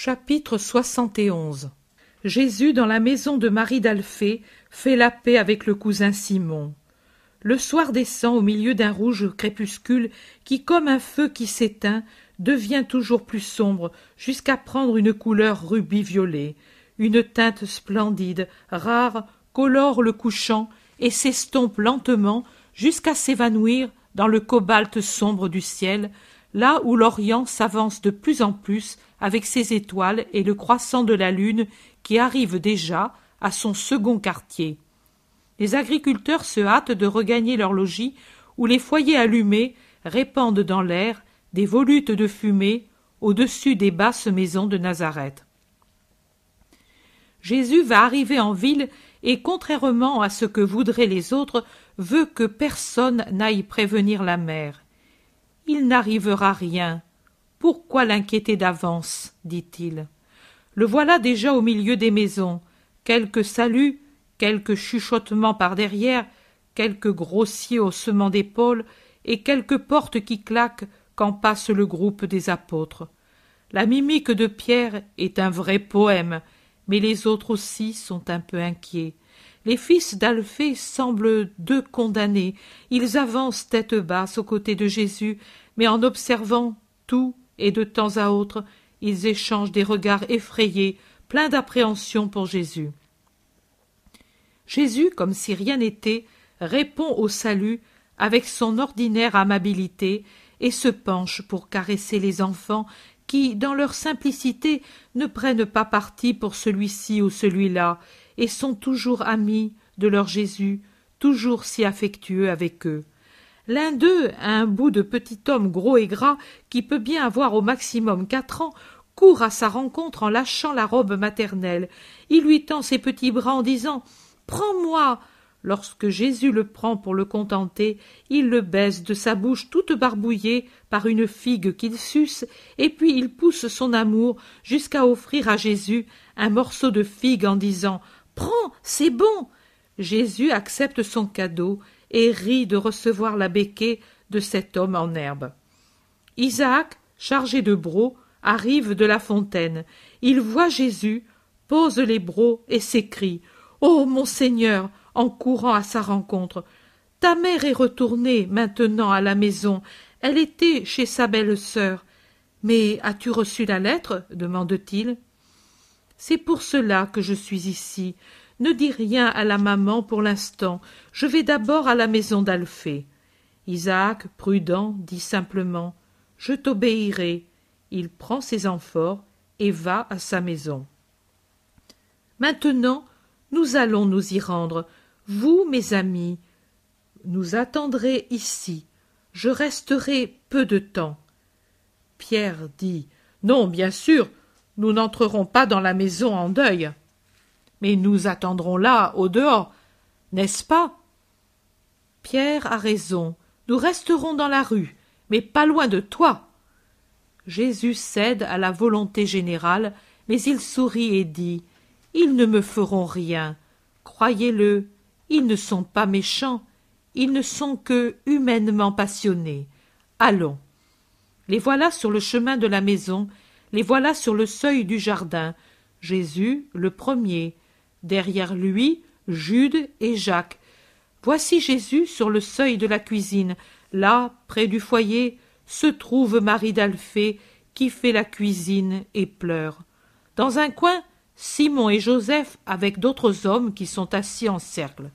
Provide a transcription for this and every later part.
Chapitre 71 Jésus dans la maison de Marie d'Alphée fait la paix avec le cousin Simon. Le soir descend au milieu d'un rouge crépuscule qui, comme un feu qui s'éteint, devient toujours plus sombre jusqu'à prendre une couleur rubis-violet, une teinte splendide, rare, colore le couchant et s'estompe lentement jusqu'à s'évanouir dans le cobalt sombre du ciel, là où l'Orient s'avance de plus en plus avec ses étoiles et le croissant de la lune qui arrive déjà à son second quartier. Les agriculteurs se hâtent de regagner leur logis où les foyers allumés répandent dans l'air des volutes de fumée au-dessus des basses maisons de Nazareth. Jésus va arriver en ville et, contrairement à ce que voudraient les autres, veut que personne n'aille prévenir la mère. Il n'arrivera rien. Pourquoi l'inquiéter d'avance dit-il. Le voilà déjà au milieu des maisons. Quelques saluts, quelques chuchotements par derrière, quelques grossiers haussements d'épaules et quelques portes qui claquent quand passe le groupe des apôtres. La mimique de Pierre est un vrai poème, mais les autres aussi sont un peu inquiets. Les fils d'Alphée semblent deux condamnés. Ils avancent tête basse aux côtés de Jésus, mais en observant tout et de temps à autre, ils échangent des regards effrayés, pleins d'appréhension pour Jésus. Jésus, comme si rien n'était, répond au salut avec son ordinaire amabilité et se penche pour caresser les enfants qui, dans leur simplicité, ne prennent pas parti pour celui-ci ou celui-là, et sont toujours amis de leur Jésus, toujours si affectueux avec eux. L'un d'eux, un bout de petit homme gros et gras, qui peut bien avoir au maximum quatre ans, court à sa rencontre en lâchant la robe maternelle. Il lui tend ses petits bras en disant Prends-moi. Lorsque Jésus le prend pour le contenter, il le baise de sa bouche toute barbouillée par une figue qu'il suce, et puis il pousse son amour jusqu'à offrir à Jésus un morceau de figue en disant Prends, c'est bon. Jésus accepte son cadeau et rit de recevoir la béquée de cet homme en herbe. Isaac, chargé de brocs, arrive de la fontaine. Il voit Jésus, pose les brocs et s'écrie Ô mon Seigneur, en courant à sa rencontre. Ta mère est retournée maintenant à la maison. Elle était chez sa belle-sœur. Mais as-tu reçu la lettre? demande-t-il. C'est pour cela que je suis ici. Ne dis rien à la maman pour l'instant. Je vais d'abord à la maison d'Alphée. Isaac, prudent, dit simplement Je t'obéirai. Il prend ses amphores et va à sa maison. Maintenant, nous allons nous y rendre. Vous, mes amis, nous attendrez ici. Je resterai peu de temps. Pierre dit Non, bien sûr, nous n'entrerons pas dans la maison en deuil. Mais nous attendrons là, au dehors, n'est-ce pas? Pierre a raison. Nous resterons dans la rue, mais pas loin de toi. Jésus cède à la volonté générale, mais il sourit et dit Ils ne me feront rien. Croyez-le, ils ne sont pas méchants, ils ne sont que humainement passionnés. Allons. Les voilà sur le chemin de la maison, les voilà sur le seuil du jardin. Jésus, le premier, derrière lui Jude et Jacques. Voici Jésus sur le seuil de la cuisine. Là, près du foyer, se trouve Marie d'Alphée qui fait la cuisine et pleure. Dans un coin, Simon et Joseph avec d'autres hommes qui sont assis en cercle.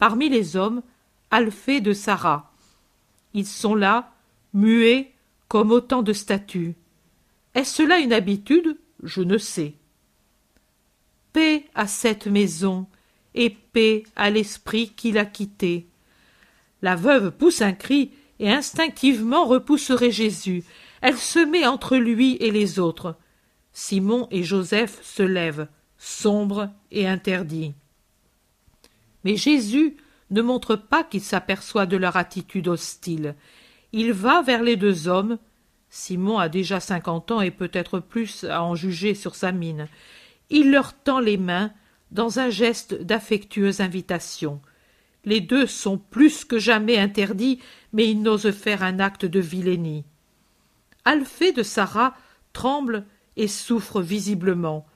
Parmi les hommes, Alphée de Sarah. Ils sont là, muets, comme autant de statues. Est-ce là une habitude? Je ne sais paix à cette maison et paix à l'esprit qui l'a quittée. La veuve pousse un cri et instinctivement repousserait Jésus. Elle se met entre lui et les autres. Simon et Joseph se lèvent, sombres et interdits. Mais Jésus ne montre pas qu'il s'aperçoit de leur attitude hostile. Il va vers les deux hommes. Simon a déjà cinquante ans et peut-être plus à en juger sur sa mine il leur tend les mains dans un geste d'affectueuse invitation. Les deux sont plus que jamais interdits, mais ils n'osent faire un acte de vilainie. Alphée de Sarah tremble et souffre visiblement.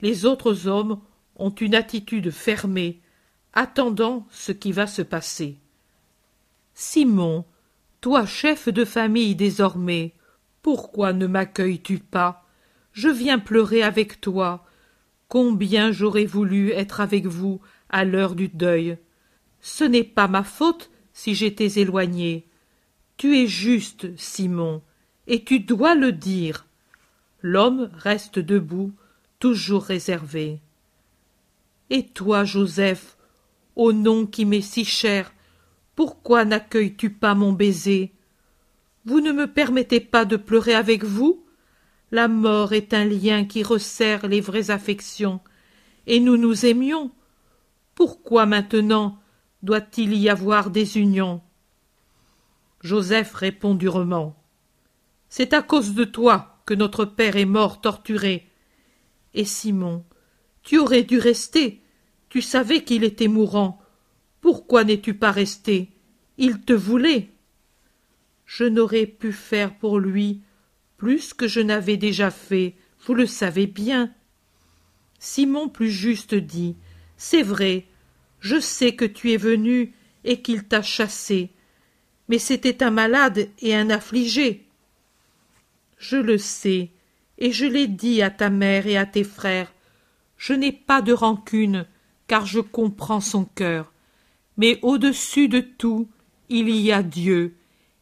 Les autres hommes ont une attitude fermée, attendant ce qui va se passer. Simon, toi chef de famille désormais, pourquoi ne m'accueilles-tu pas? Je viens pleurer avec toi. Combien j'aurais voulu être avec vous à l'heure du deuil. Ce n'est pas ma faute si j'étais éloigné. Tu es juste, Simon, et tu dois le dire. L'homme reste debout, toujours réservé. Et toi, Joseph, ô nom qui m'est si cher, pourquoi n'accueilles-tu pas mon baiser? Vous ne me permettez pas de pleurer avec vous? La mort est un lien qui resserre les vraies affections, et nous nous aimions. Pourquoi maintenant doit-il y avoir des unions? Joseph répond durement. C'est à cause de toi que notre père est mort torturé. Et Simon, tu aurais dû rester. Tu savais qu'il était mourant. Pourquoi n'es-tu pas resté? Il te voulait. Je n'aurais pu faire pour lui plus que je n'avais déjà fait, vous le savez bien. Simon plus juste dit. C'est vrai, je sais que tu es venu et qu'il t'a chassé, mais c'était un malade et un affligé. Je le sais, et je l'ai dit à ta mère et à tes frères. Je n'ai pas de rancune, car je comprends son cœur. Mais au-dessus de tout, il y a Dieu,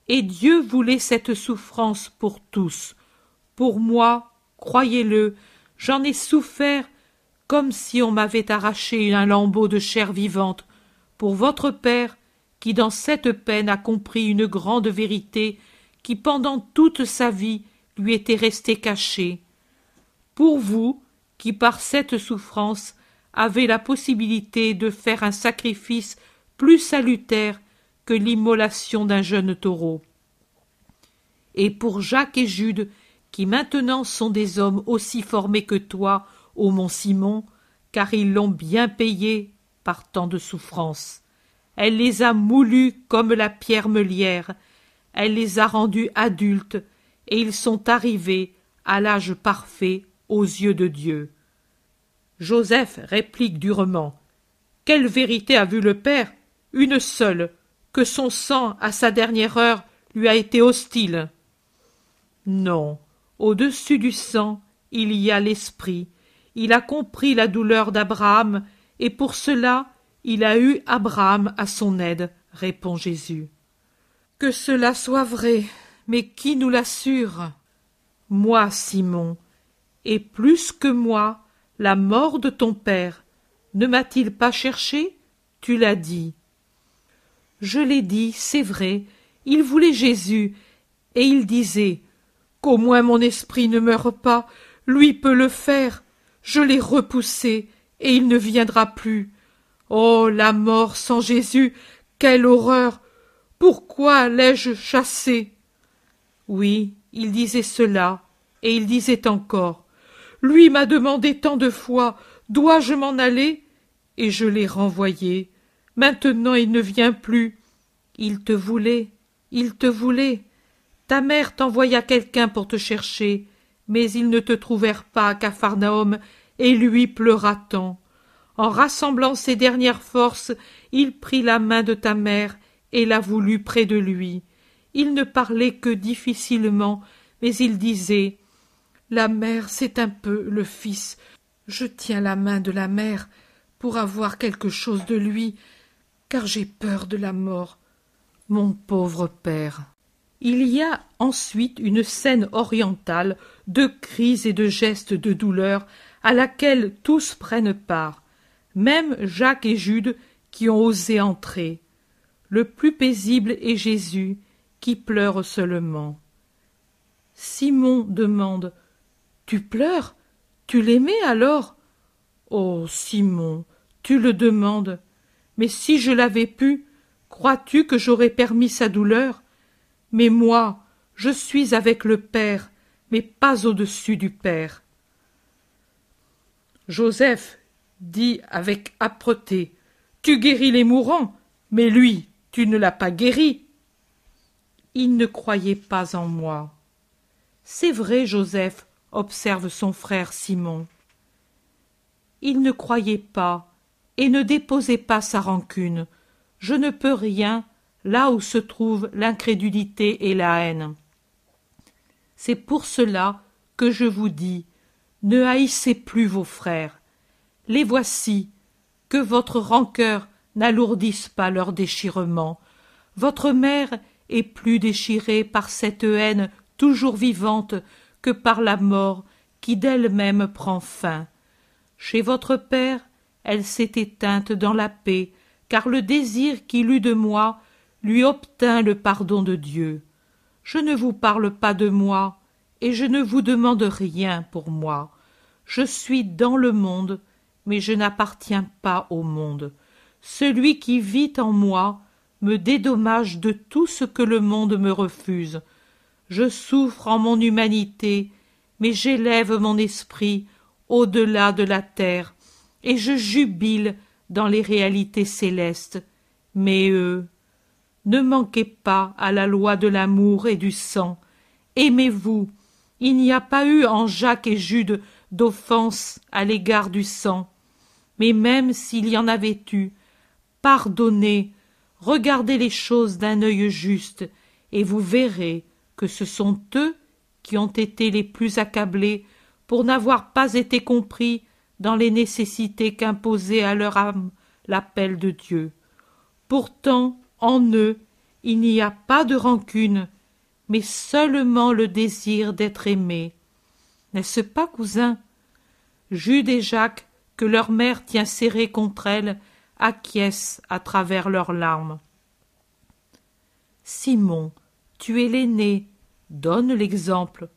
et Dieu voulait cette souffrance pour tous. Pour moi, croyez-le, j'en ai souffert comme si on m'avait arraché un lambeau de chair vivante, pour votre Père, qui dans cette peine a compris une grande vérité qui pendant toute sa vie lui était restée cachée. Pour vous, qui par cette souffrance avez la possibilité de faire un sacrifice plus salutaire que l'immolation d'un jeune taureau. Et pour Jacques et Jude, qui maintenant sont des hommes aussi formés que toi, ô mon Simon, car ils l'ont bien payé par tant de souffrances. Elle les a moulus comme la pierre meulière, elle les a rendus adultes, et ils sont arrivés à l'âge parfait aux yeux de Dieu. Joseph réplique durement. Quelle vérité a vu le Père? Une seule, que son sang, à sa dernière heure, lui a été hostile. Non, au-dessus du sang, il y a l'esprit, il a compris la douleur d'Abraham, et pour cela il a eu Abraham à son aide, répond Jésus. Que cela soit vrai, mais qui nous l'assure? Moi, Simon, et plus que moi, la mort de ton père, ne m'a-t-il pas cherché? Tu l'as dit. Je l'ai dit, c'est vrai, il voulait Jésus, et il disait Qu'au moins mon esprit ne meure pas, lui peut le faire. Je l'ai repoussé, et il ne viendra plus. Oh. La mort sans Jésus. Quelle horreur. Pourquoi l'ai je chassé? Oui, il disait cela, et il disait encore. Lui m'a demandé tant de fois. Dois je m'en aller? Et je l'ai renvoyé. Maintenant il ne vient plus. Il te voulait. Il te voulait. Ta mère t'envoya quelqu'un pour te chercher mais ils ne te trouvèrent pas à Capharnaüm, et lui pleura tant. En rassemblant ses dernières forces, il prit la main de ta mère et la voulut près de lui. Il ne parlait que difficilement, mais il disait La mère, c'est un peu le fils. Je tiens la main de la mère pour avoir quelque chose de lui, car j'ai peur de la mort. Mon pauvre père. Il y a ensuite une scène orientale de cris et de gestes de douleur à laquelle tous prennent part, même Jacques et Jude qui ont osé entrer. Le plus paisible est Jésus, qui pleure seulement. Simon demande Tu pleures? Tu l'aimais alors? Oh, Simon, tu le demandes. Mais si je l'avais pu, crois-tu que j'aurais permis sa douleur? Mais moi, je suis avec le Père, mais pas au-dessus du Père. Joseph dit avec âpreté Tu guéris les mourants, mais lui, tu ne l'as pas guéri. Il ne croyait pas en moi. C'est vrai, Joseph, observe son frère Simon. Il ne croyait pas et ne déposait pas sa rancune. Je ne peux rien là où se trouvent l'incrédulité et la haine. C'est pour cela que je vous dis, ne haïssez plus vos frères. Les voici, que votre rancœur n'alourdisse pas leur déchirement. Votre mère est plus déchirée par cette haine toujours vivante par la mort qui d'elle-même prend fin. Chez votre père, elle s'est éteinte dans la paix, car le désir qu'il eut de moi lui obtint le pardon de Dieu. Je ne vous parle pas de moi, et je ne vous demande rien pour moi. Je suis dans le monde, mais je n'appartiens pas au monde. Celui qui vit en moi me dédommage de tout ce que le monde me refuse. Je souffre en mon humanité, mais j'élève mon esprit au-delà de la terre, et je jubile dans les réalités célestes. Mais eux, ne manquez pas à la loi de l'amour et du sang. Aimez-vous. Il n'y a pas eu en Jacques et Jude d'offense à l'égard du sang. Mais même s'il y en avait eu, pardonnez, regardez les choses d'un œil juste, et vous verrez que ce sont eux qui ont été les plus accablés pour n'avoir pas été compris dans les nécessités qu'imposait à leur âme l'appel de Dieu. Pourtant, en eux, il n'y a pas de rancune, mais seulement le désir d'être aimé. N'est-ce pas, cousin? Jude et Jacques, que leur mère tient serrés contre elle, acquiescent à travers leurs larmes. Simon, tu es l'aîné, donne l'exemple.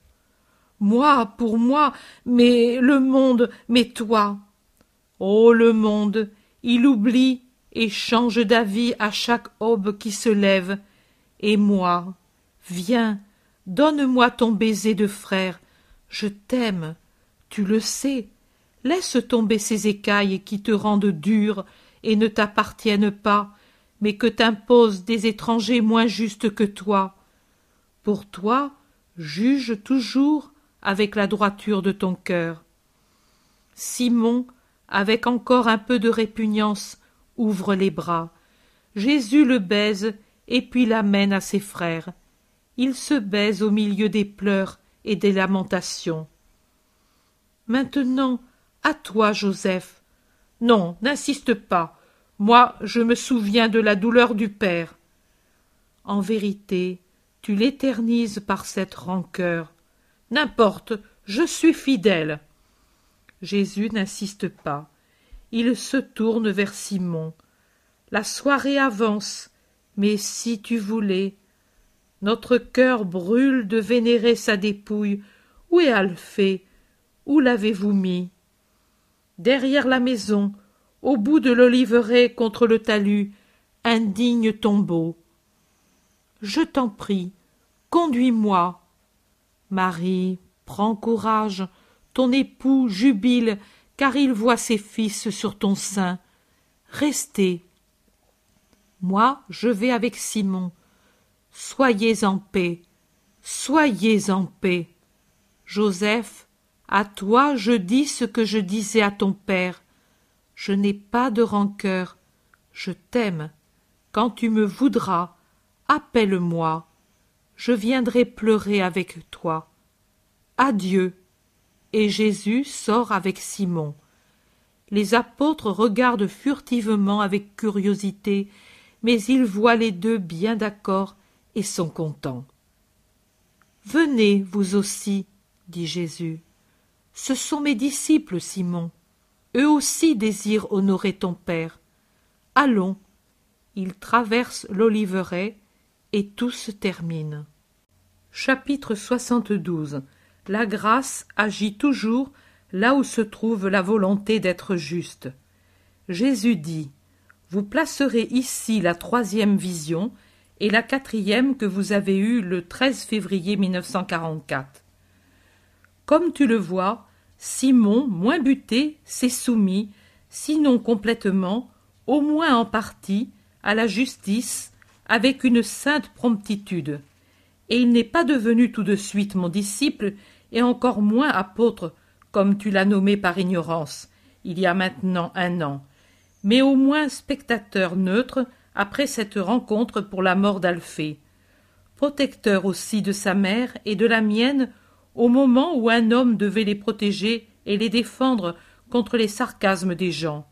Moi, pour moi, mais le monde, mais toi. Oh, le monde, il oublie et change d'avis à chaque aube qui se lève. Et moi, viens, donne-moi ton baiser de frère. Je t'aime, tu le sais. Laisse tomber ces écailles qui te rendent dur et ne t'appartiennent pas, mais que t'imposent des étrangers moins justes que toi. Pour toi, juge toujours avec la droiture de ton cœur. Simon, avec encore un peu de répugnance, ouvre les bras. Jésus le baise et puis l'amène à ses frères. Il se baise au milieu des pleurs et des lamentations. Maintenant, à toi, Joseph. Non, n'insiste pas. Moi, je me souviens de la douleur du Père. En vérité, tu l'éternises par cette rancœur. N'importe, je suis fidèle. Jésus n'insiste pas. Il se tourne vers Simon. La soirée avance, mais si tu voulais. Notre cœur brûle de vénérer sa dépouille. Où est Alphée? Où l'avez-vous mis? Derrière la maison, au bout de l'oliveraie contre le talus, un digne tombeau. Je t'en prie, conduis-moi. Marie, prends courage, ton époux jubile car il voit ses fils sur ton sein. Restez. Moi, je vais avec Simon. Soyez en paix. Soyez en paix. Joseph, à toi je dis ce que je disais à ton père. Je n'ai pas de rancœur. Je t'aime. Quand tu me voudras, appelle-moi. Je viendrai pleurer avec toi. Adieu et Jésus sort avec Simon. Les apôtres regardent furtivement avec curiosité, mais ils voient les deux bien d'accord et sont contents. Venez, vous aussi, dit Jésus. Ce sont mes disciples, Simon. Eux aussi désirent honorer ton Père. Allons. Ils traversent l'oliveraie et tout se termine. Chapitre 72 la grâce agit toujours là où se trouve la volonté d'être juste. Jésus dit Vous placerez ici la troisième vision et la quatrième que vous avez eue le 13 février 1944. Comme tu le vois, Simon, moins buté, s'est soumis, sinon complètement, au moins en partie, à la justice, avec une sainte promptitude. Et il n'est pas devenu tout de suite mon disciple, et encore moins apôtre, comme tu l'as nommé par ignorance, il y a maintenant un an, mais au moins spectateur neutre après cette rencontre pour la mort d'Alphée, protecteur aussi de sa mère et de la mienne au moment où un homme devait les protéger et les défendre contre les sarcasmes des gens.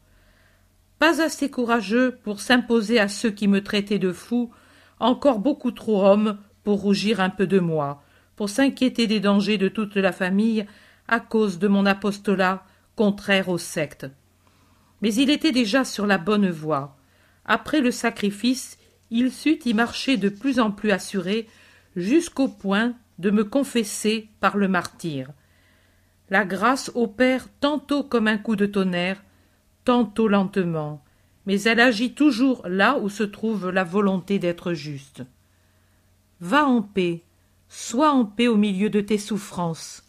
Pas assez courageux pour s'imposer à ceux qui me traitaient de fou, encore beaucoup trop homme pour rougir un peu de moi, pour s'inquiéter des dangers de toute la famille à cause de mon apostolat contraire aux sectes. Mais il était déjà sur la bonne voie. Après le sacrifice, il sut y marcher de plus en plus assuré, jusqu'au point de me confesser par le martyr. La grâce opère tantôt comme un coup de tonnerre, tantôt lentement, mais elle agit toujours là où se trouve la volonté d'être juste. Va en paix, sois en paix au milieu de tes souffrances.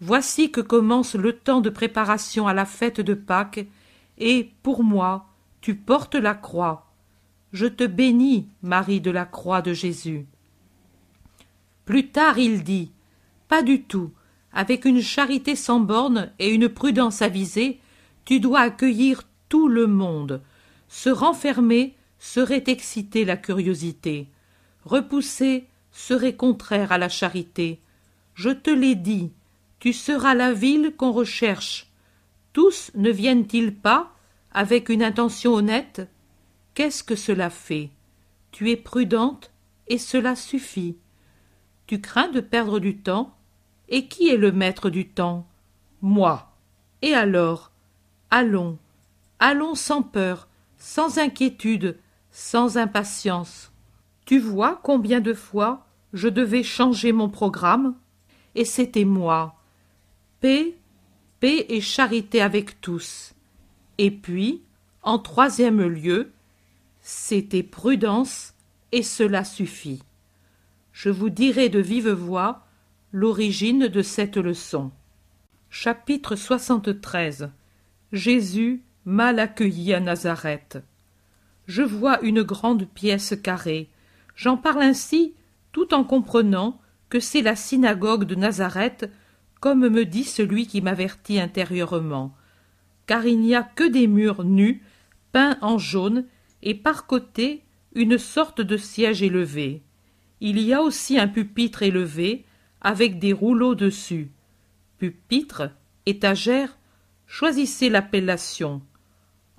Voici que commence le temps de préparation à la fête de Pâques, et, pour moi, tu portes la croix. Je te bénis, Marie de la croix de Jésus. Plus tard il dit. Pas du tout. Avec une charité sans bornes et une prudence avisée, tu dois accueillir tout le monde. Se renfermer serait exciter la curiosité. Repousser serait contraire à la charité. Je te l'ai dit, tu seras la ville qu'on recherche. Tous ne viennent-ils pas avec une intention honnête? Qu'est-ce que cela fait? Tu es prudente et cela suffit. Tu crains de perdre du temps? Et qui est le maître du temps? Moi. Et alors? Allons, allons sans peur, sans inquiétude, sans impatience. Tu vois combien de fois je devais changer mon programme? Et c'était moi. Paix, paix et charité avec tous. Et puis, en troisième lieu, c'était prudence, et cela suffit. Je vous dirai de vive voix l'origine de cette leçon. Chapitre 73 Jésus mal accueilli à Nazareth. Je vois une grande pièce carrée. J'en parle ainsi tout en comprenant que c'est la synagogue de Nazareth, comme me dit celui qui m'avertit intérieurement, car il n'y a que des murs nus, peints en jaune, et par côté une sorte de siège élevé. Il y a aussi un pupitre élevé, avec des rouleaux dessus. Pupitre, étagère, choisissez l'appellation.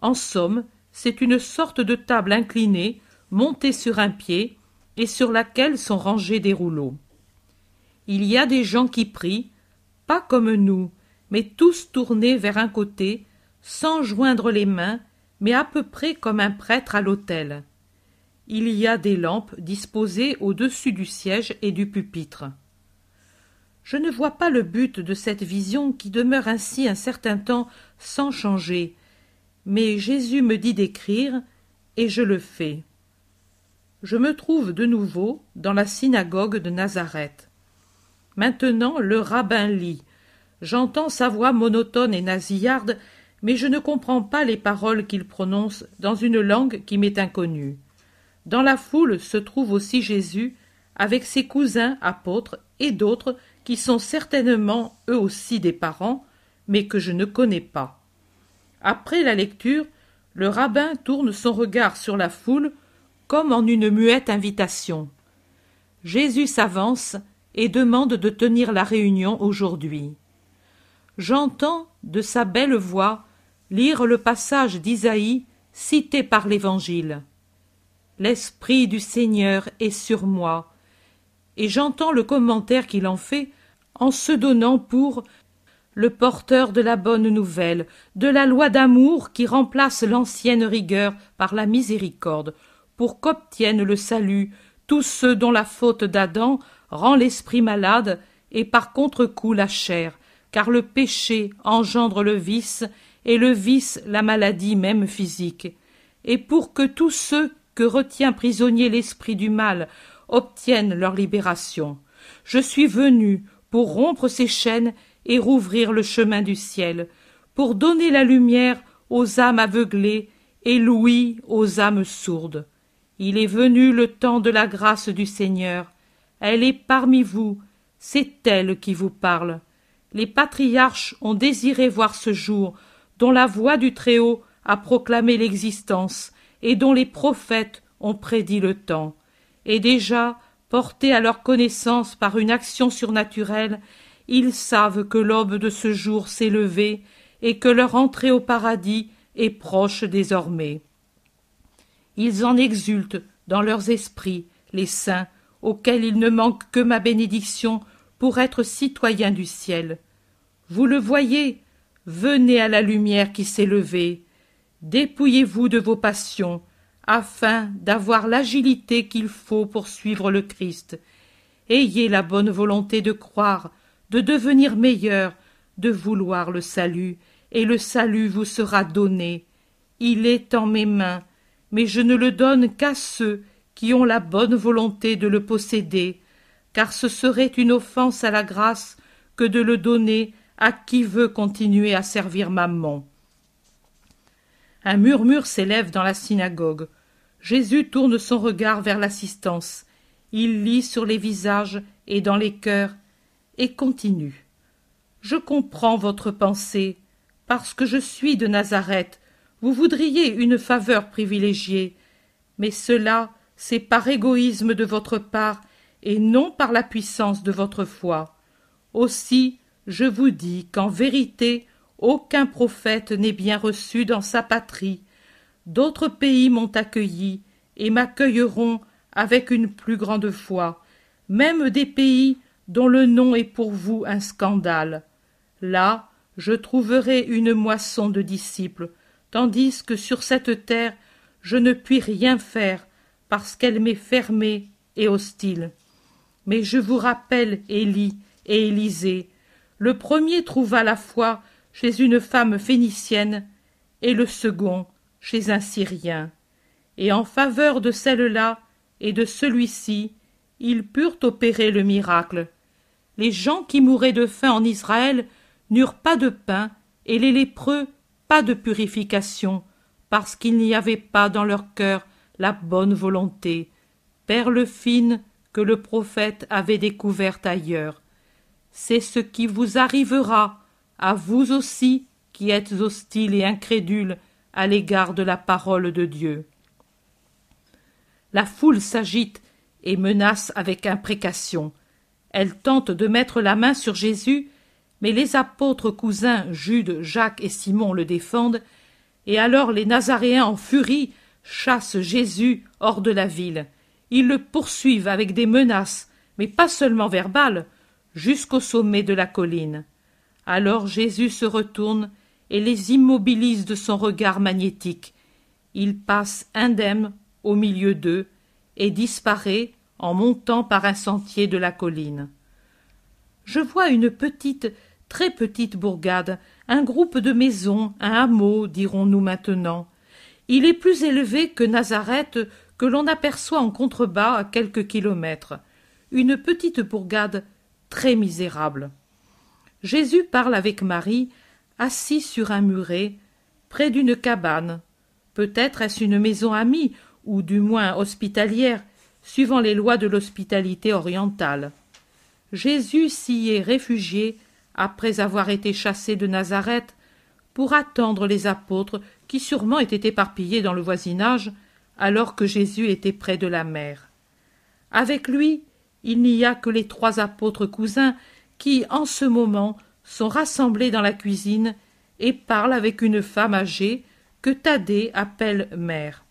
En somme, c'est une sorte de table inclinée, montée sur un pied, et sur laquelle sont rangés des rouleaux. Il y a des gens qui prient, pas comme nous, mais tous tournés vers un côté, sans joindre les mains, mais à peu près comme un prêtre à l'autel il y a des lampes disposées au-dessus du siège et du pupitre. Je ne vois pas le but de cette vision qui demeure ainsi un certain temps sans changer, mais Jésus me dit d'écrire, et je le fais. Je me trouve de nouveau dans la synagogue de Nazareth. Maintenant le rabbin lit. J'entends sa voix monotone et nasillarde, mais je ne comprends pas les paroles qu'il prononce dans une langue qui m'est inconnue. Dans la foule se trouve aussi Jésus, avec ses cousins apôtres et d'autres qui sont certainement eux aussi des parents, mais que je ne connais pas. Après la lecture, le rabbin tourne son regard sur la foule comme en une muette invitation. Jésus s'avance et demande de tenir la réunion aujourd'hui. J'entends de sa belle voix lire le passage d'Isaïe cité par l'Évangile l'Esprit du Seigneur est sur moi. Et j'entends le commentaire qu'il en fait en se donnant pour le porteur de la bonne nouvelle, de la loi d'amour qui remplace l'ancienne rigueur par la miséricorde, pour qu'obtiennent le salut tous ceux dont la faute d'Adam rend l'esprit malade et par contre-coup la chair, car le péché engendre le vice et le vice la maladie même physique, et pour que tous ceux que retient prisonnier l'esprit du mal obtiennent leur libération. Je suis venu pour rompre ces chaînes et rouvrir le chemin du ciel, pour donner la lumière aux âmes aveuglées et l'ouïe aux âmes sourdes. Il est venu le temps de la grâce du Seigneur. Elle est parmi vous. c'est elle qui vous parle. Les patriarches ont désiré voir ce jour, dont la voix du Très-Haut a proclamé l'existence, et dont les prophètes ont prédit le temps. Et déjà, portés à leur connaissance par une action surnaturelle, ils savent que l'aube de ce jour s'est levée et que leur entrée au paradis est proche désormais. Ils en exultent dans leurs esprits, les saints, auxquels il ne manque que ma bénédiction pour être citoyens du ciel. Vous le voyez, venez à la lumière qui s'est levée, dépouillez-vous de vos passions, afin d'avoir l'agilité qu'il faut pour suivre le Christ. Ayez la bonne volonté de croire, de devenir meilleur, de vouloir le salut, et le salut vous sera donné. Il est en mes mains, mais je ne le donne qu'à ceux qui ont la bonne volonté de le posséder, car ce serait une offense à la grâce que de le donner à qui veut continuer à servir Maman. Un murmure s'élève dans la synagogue. Jésus tourne son regard vers l'assistance. Il lit sur les visages et dans les cœurs et continue. Je comprends votre pensée. Parce que je suis de Nazareth, vous voudriez une faveur privilégiée. Mais cela, c'est par égoïsme de votre part et non par la puissance de votre foi. Aussi, je vous dis qu'en vérité, aucun prophète n'est bien reçu dans sa patrie. D'autres pays m'ont accueilli et m'accueilleront avec une plus grande foi, même des pays dont le nom est pour vous un scandale. Là, je trouverai une moisson de disciples, tandis que sur cette terre je ne puis rien faire, parce qu'elle m'est fermée et hostile. Mais je vous rappelle Élie et Élisée. Le premier trouva la foi chez une femme phénicienne, et le second chez un Syrien. Et en faveur de celle-là et de celui-ci, ils purent opérer le miracle. Les gens qui mouraient de faim en Israël n'eurent pas de pain, et les lépreux pas de purification, parce qu'il n'y avait pas dans leur cœur la bonne volonté, perle fine que le prophète avait découverte ailleurs. C'est ce qui vous arrivera, à vous aussi qui êtes hostiles et incrédules à l'égard de la parole de Dieu. La foule s'agite et menace avec imprécation. Elle tente de mettre la main sur Jésus, mais les apôtres cousins Jude, Jacques et Simon le défendent, et alors les Nazaréens en furie chassent Jésus hors de la ville. Ils le poursuivent avec des menaces, mais pas seulement verbales, jusqu'au sommet de la colline. Alors Jésus se retourne et les immobilise de son regard magnétique. Il passe indemne au milieu d'eux et disparaît en montant par un sentier de la colline. Je vois une petite, très petite bourgade, un groupe de maisons, un hameau, dirons-nous maintenant. Il est plus élevé que Nazareth, que l'on aperçoit en contrebas à quelques kilomètres. Une petite bourgade très misérable. Jésus parle avec Marie, assis sur un muret, près d'une cabane. Peut-être est-ce une maison amie, ou du moins hospitalière, suivant les lois de l'hospitalité orientale. Jésus s'y est réfugié après avoir été chassé de Nazareth pour attendre les apôtres qui sûrement étaient éparpillés dans le voisinage alors que Jésus était près de la mer. Avec lui, il n'y a que les trois apôtres cousins qui, en ce moment, sont rassemblés dans la cuisine et parlent avec une femme âgée que Thaddée appelle mère.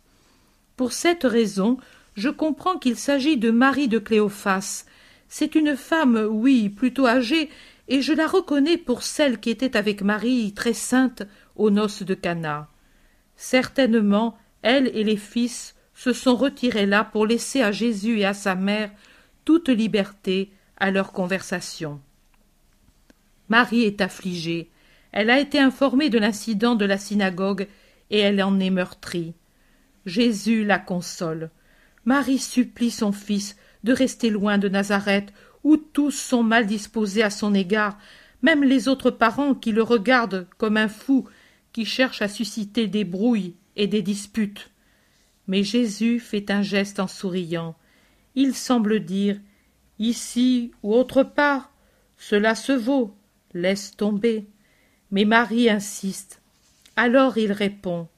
Pour cette raison, je comprends qu'il s'agit de Marie de Cléophas. C'est une femme, oui, plutôt âgée, et je la reconnais pour celle qui était avec Marie très sainte aux noces de Cana. Certainement, elle et les fils se sont retirés là pour laisser à Jésus et à sa mère toute liberté à leur conversation. Marie est affligée. Elle a été informée de l'incident de la synagogue et elle en est meurtrie. Jésus la console. Marie supplie son fils de rester loin de Nazareth, où tous sont mal disposés à son égard, même les autres parents qui le regardent comme un fou qui cherche à susciter des brouilles et des disputes. Mais Jésus fait un geste en souriant. Il semble dire ici ou autre part, cela se vaut, laisse tomber. Mais Marie insiste. Alors il répond.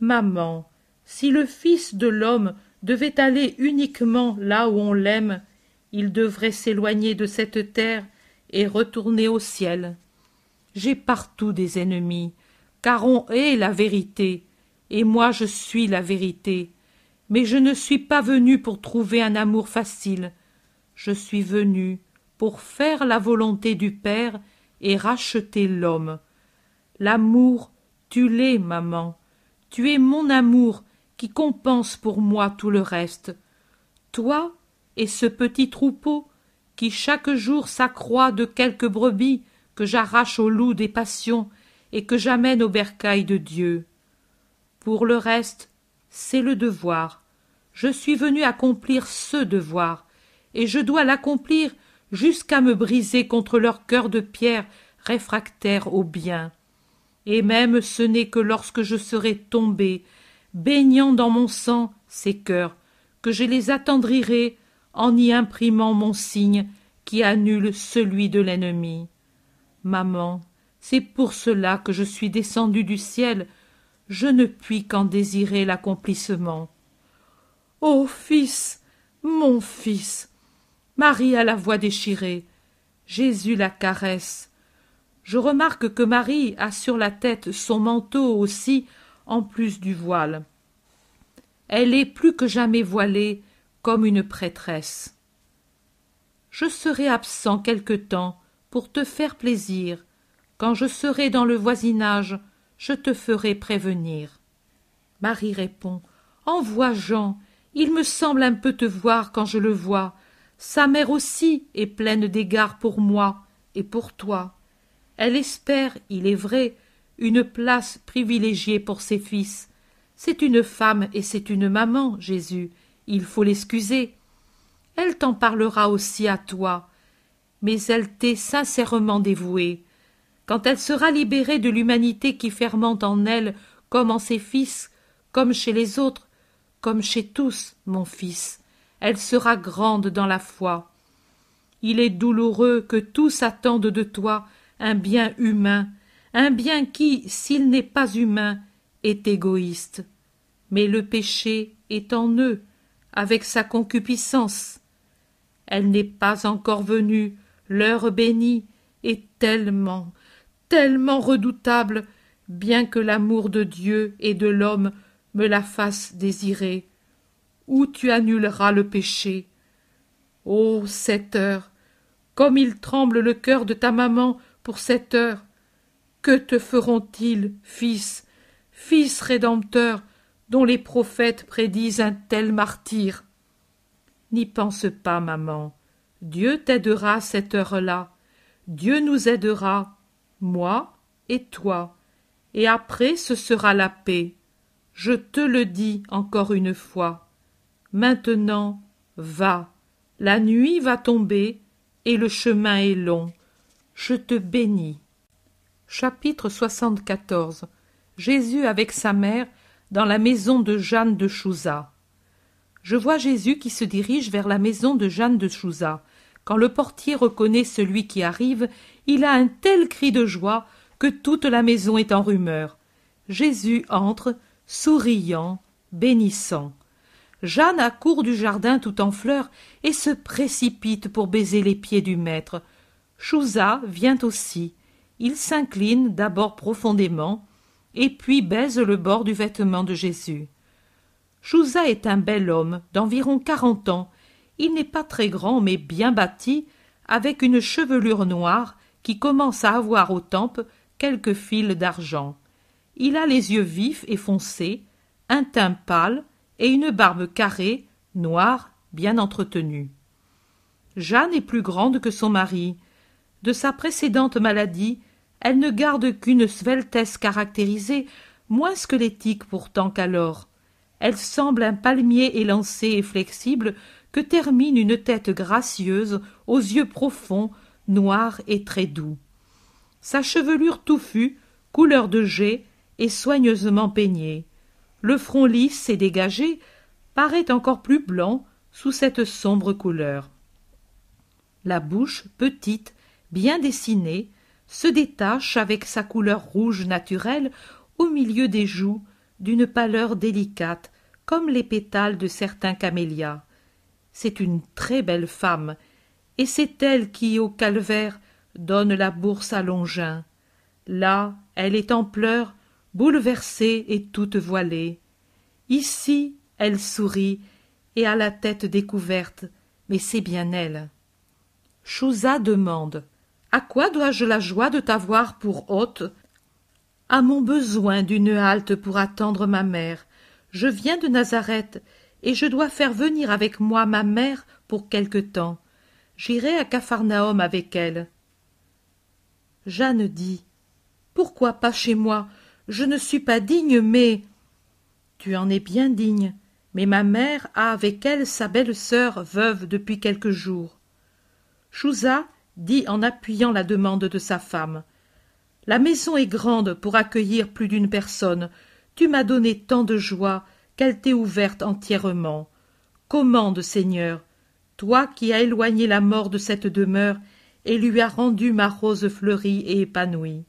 Maman, si le Fils de l'homme devait aller uniquement là où on l'aime, il devrait s'éloigner de cette terre et retourner au ciel. J'ai partout des ennemis, car on hait la vérité, et moi je suis la vérité. Mais je ne suis pas venu pour trouver un amour facile. Je suis venu pour faire la volonté du Père et racheter l'homme. L'amour, tu l'es, maman. Tu es mon amour qui compense pour moi tout le reste. Toi et ce petit troupeau qui chaque jour s'accroît de quelques brebis que j'arrache au loup des passions et que j'amène au bercail de Dieu. Pour le reste, c'est le devoir. Je suis venu accomplir ce devoir, et je dois l'accomplir jusqu'à me briser contre leur cœur de pierre réfractaire au bien. Et même ce n'est que lorsque je serai tombé, baignant dans mon sang ces cœurs, que je les attendrirai en y imprimant mon signe qui annule celui de l'ennemi. Maman, c'est pour cela que je suis descendu du ciel, je ne puis qu'en désirer l'accomplissement. Ô fils, mon fils. Marie a la voix déchirée. Jésus la caresse. Je remarque que Marie a sur la tête son manteau aussi, en plus du voile. Elle est plus que jamais voilée, comme une prêtresse. Je serai absent quelque temps pour te faire plaisir. Quand je serai dans le voisinage, je te ferai prévenir. Marie répond. Envoie Jean, il me semble un peu te voir quand je le vois. Sa mère aussi est pleine d'égards pour moi et pour toi. Elle espère, il est vrai, une place privilégiée pour ses fils. C'est une femme et c'est une maman, Jésus. Il faut l'excuser. Elle t'en parlera aussi à toi. Mais elle t'est sincèrement dévouée. Quand elle sera libérée de l'humanité qui fermente en elle, comme en ses fils, comme chez les autres, comme chez tous, mon fils, elle sera grande dans la foi. Il est douloureux que tous attendent de toi un bien humain, un bien qui, s'il n'est pas humain, est égoïste. Mais le péché est en eux, avec sa concupiscence. Elle n'est pas encore venue, l'heure bénie est tellement, tellement redoutable, bien que l'amour de Dieu et de l'homme me la fasse désirer. Où tu annuleras le péché. Ô cette heure. Comme il tremble le cœur de ta maman pour cette heure. Que te feront-ils, fils, fils rédempteur, dont les prophètes prédisent un tel martyr? N'y pense pas, maman. Dieu t'aidera cette heure-là. Dieu nous aidera, moi et toi. Et après ce sera la paix. Je te le dis encore une fois. Maintenant, va. La nuit va tomber et le chemin est long. Je te bénis. Chapitre 74 Jésus avec sa mère dans la maison de Jeanne de Chouza. Je vois Jésus qui se dirige vers la maison de Jeanne de Chouza. Quand le portier reconnaît celui qui arrive, il a un tel cri de joie que toute la maison est en rumeur. Jésus entre, souriant, bénissant. Jeanne accourt du jardin tout en fleurs et se précipite pour baiser les pieds du maître. Chouza vient aussi. Il s'incline d'abord profondément, et puis baise le bord du vêtement de Jésus. Chouza est un bel homme d'environ quarante ans. Il n'est pas très grand, mais bien bâti, avec une chevelure noire qui commence à avoir aux tempes quelques fils d'argent. Il a les yeux vifs et foncés, un teint pâle et une barbe carrée, noire, bien entretenue. Jeanne est plus grande que son mari. De sa précédente maladie, elle ne garde qu'une sveltesse caractérisée, moins squelettique pourtant qu'alors. Elle semble un palmier élancé et flexible que termine une tête gracieuse aux yeux profonds, noirs et très doux. Sa chevelure touffue, couleur de jet, et soigneusement peignée. Le front lisse et dégagé paraît encore plus blanc sous cette sombre couleur. La bouche, petite, bien dessinée, se détache avec sa couleur rouge naturelle au milieu des joues d'une pâleur délicate comme les pétales de certains camélias c'est une très belle femme et c'est elle qui au calvaire donne la bourse à longin là elle est en pleurs bouleversée et toute voilée. Ici elle sourit et a la tête découverte mais c'est bien elle. Chouza demande à quoi dois-je la joie de t'avoir pour hôte à mon besoin d'une halte pour attendre ma mère. Je viens de nazareth et je dois faire venir avec moi ma mère pour quelque temps. J'irai à capharnaüm avec elle jeanne dit pourquoi pas chez moi? Je ne suis pas digne mais tu en es bien digne. Mais ma mère a avec elle sa belle-sœur veuve depuis quelques jours. Chouza dit en appuyant la demande de sa femme. La maison est grande pour accueillir plus d'une personne. Tu m'as donné tant de joie qu'elle t'est ouverte entièrement. Commande seigneur. Toi qui as éloigné la mort de cette demeure et lui as rendu ma rose fleurie et épanouie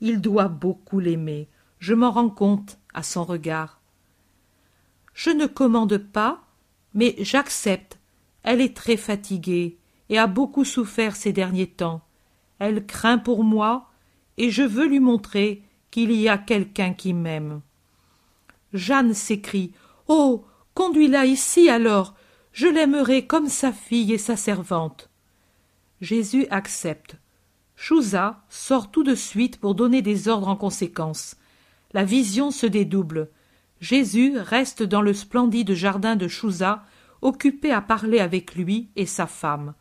il doit beaucoup l'aimer. Je m'en rends compte à son regard. Je ne commande pas mais j'accepte. Elle est très fatiguée et a beaucoup souffert ces derniers temps. Elle craint pour moi et je veux lui montrer qu'il y a quelqu'un qui m'aime. Jeanne s'écrie oh conduis-la ici alors. Je l'aimerai comme sa fille et sa servante jésus accepte chouza sort tout de suite pour donner des ordres en conséquence la vision se dédouble jésus reste dans le splendide jardin de chouza occupé à parler avec lui et sa femme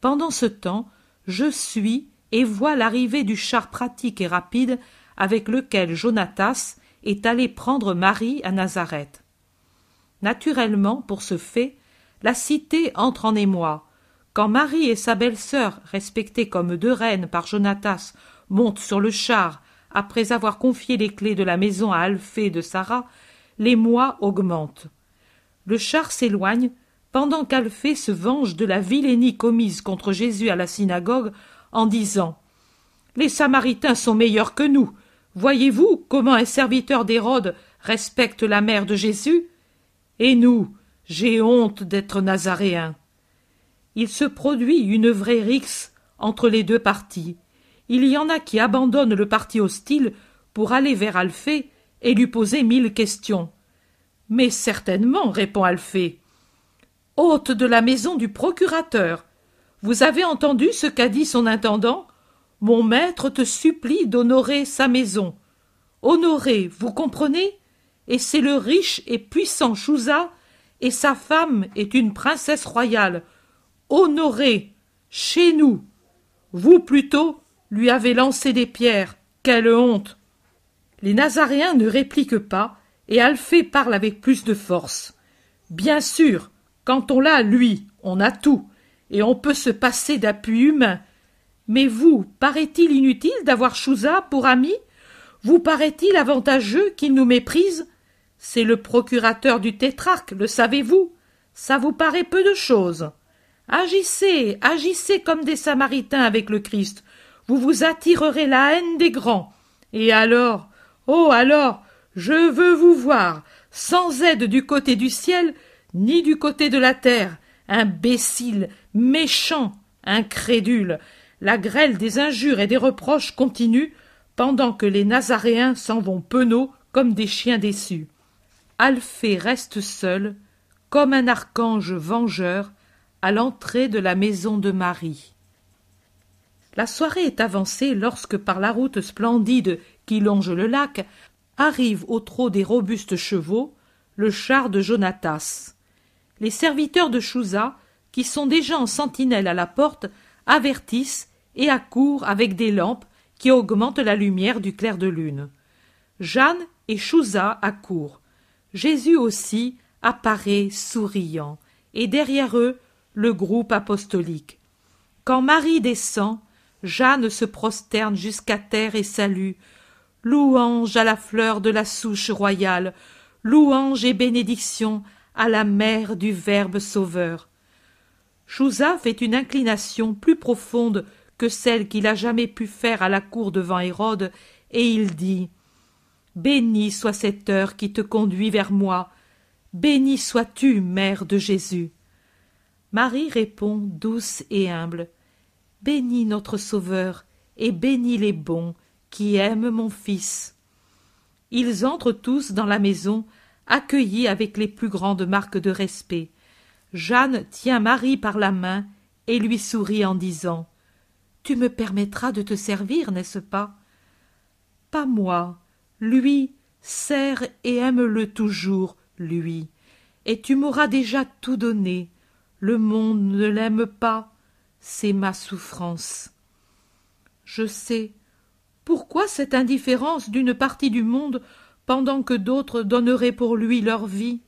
pendant ce temps je suis et vois l'arrivée du char pratique et rapide avec lequel jonatas est allé prendre Marie à Nazareth. Naturellement, pour ce fait, la cité entre en émoi. Quand Marie et sa belle-sœur, respectées comme deux reines par Jonatas, montent sur le char après avoir confié les clés de la maison à Alphée de Sarah, l'émoi augmente. Le char s'éloigne, pendant qu'Alphée se venge de la vilainie commise contre Jésus à la synagogue en disant Les Samaritains sont meilleurs que nous, Voyez-vous comment un serviteur d'Hérode respecte la mère de Jésus? Et nous, j'ai honte d'être nazaréen. Il se produit une vraie rixe entre les deux partis. Il y en a qui abandonnent le parti hostile pour aller vers Alphée et lui poser mille questions. Mais certainement, répond Alphée. Hôte de la maison du procurateur, vous avez entendu ce qu'a dit son intendant? Mon maître te supplie d'honorer sa maison. Honorer, vous comprenez? Et c'est le riche et puissant Chouza, et sa femme est une princesse royale. Honorer, chez nous. Vous plutôt lui avez lancé des pierres. Quelle honte Les Nazaréens ne répliquent pas, et Alphée parle avec plus de force. Bien sûr, quand on l'a, lui, on a tout, et on peut se passer d'appui humain, mais vous, paraît-il inutile d'avoir Chouza pour ami? Vous paraît-il avantageux qu'il nous méprise? C'est le procurateur du tétrarque, le savez-vous? Ça vous paraît peu de chose. Agissez, agissez comme des Samaritains avec le Christ. Vous vous attirerez la haine des grands. Et alors, oh alors, je veux vous voir, sans aide du côté du ciel, ni du côté de la terre, imbécile, méchant, incrédule, la grêle des injures et des reproches continue pendant que les Nazaréens s'en vont penauds comme des chiens déçus. Alphée reste seul, comme un archange vengeur, à l'entrée de la maison de Marie. La soirée est avancée lorsque, par la route splendide qui longe le lac, arrive au trot des robustes chevaux le char de Jonatas. Les serviteurs de Chouza, qui sont déjà en sentinelle à la porte, avertissent et accourent avec des lampes qui augmentent la lumière du clair de lune. Jeanne et Chouza accourent. Jésus aussi apparaît souriant, et derrière eux le groupe apostolique. Quand Marie descend, Jeanne se prosterne jusqu'à terre et salue. Louange à la fleur de la souche royale, louange et bénédiction à la mère du Verbe sauveur. Chouza fait une inclination plus profonde que celle qu'il a jamais pu faire à la cour devant Hérode, et il dit Béni soit cette heure qui te conduit vers moi. Béni sois-tu, mère de Jésus. Marie répond douce et humble. Bénis notre Sauveur, et bénis les bons, qui aiment mon Fils. Ils entrent tous dans la maison, accueillis avec les plus grandes marques de respect. Jeanne tient Marie par la main et lui sourit en disant Tu me permettras de te servir, n'est-ce pas Pas moi, lui, sert et aime-le toujours, lui, et tu m'auras déjà tout donné. Le monde ne l'aime pas, c'est ma souffrance. Je sais. Pourquoi cette indifférence d'une partie du monde pendant que d'autres donneraient pour lui leur vie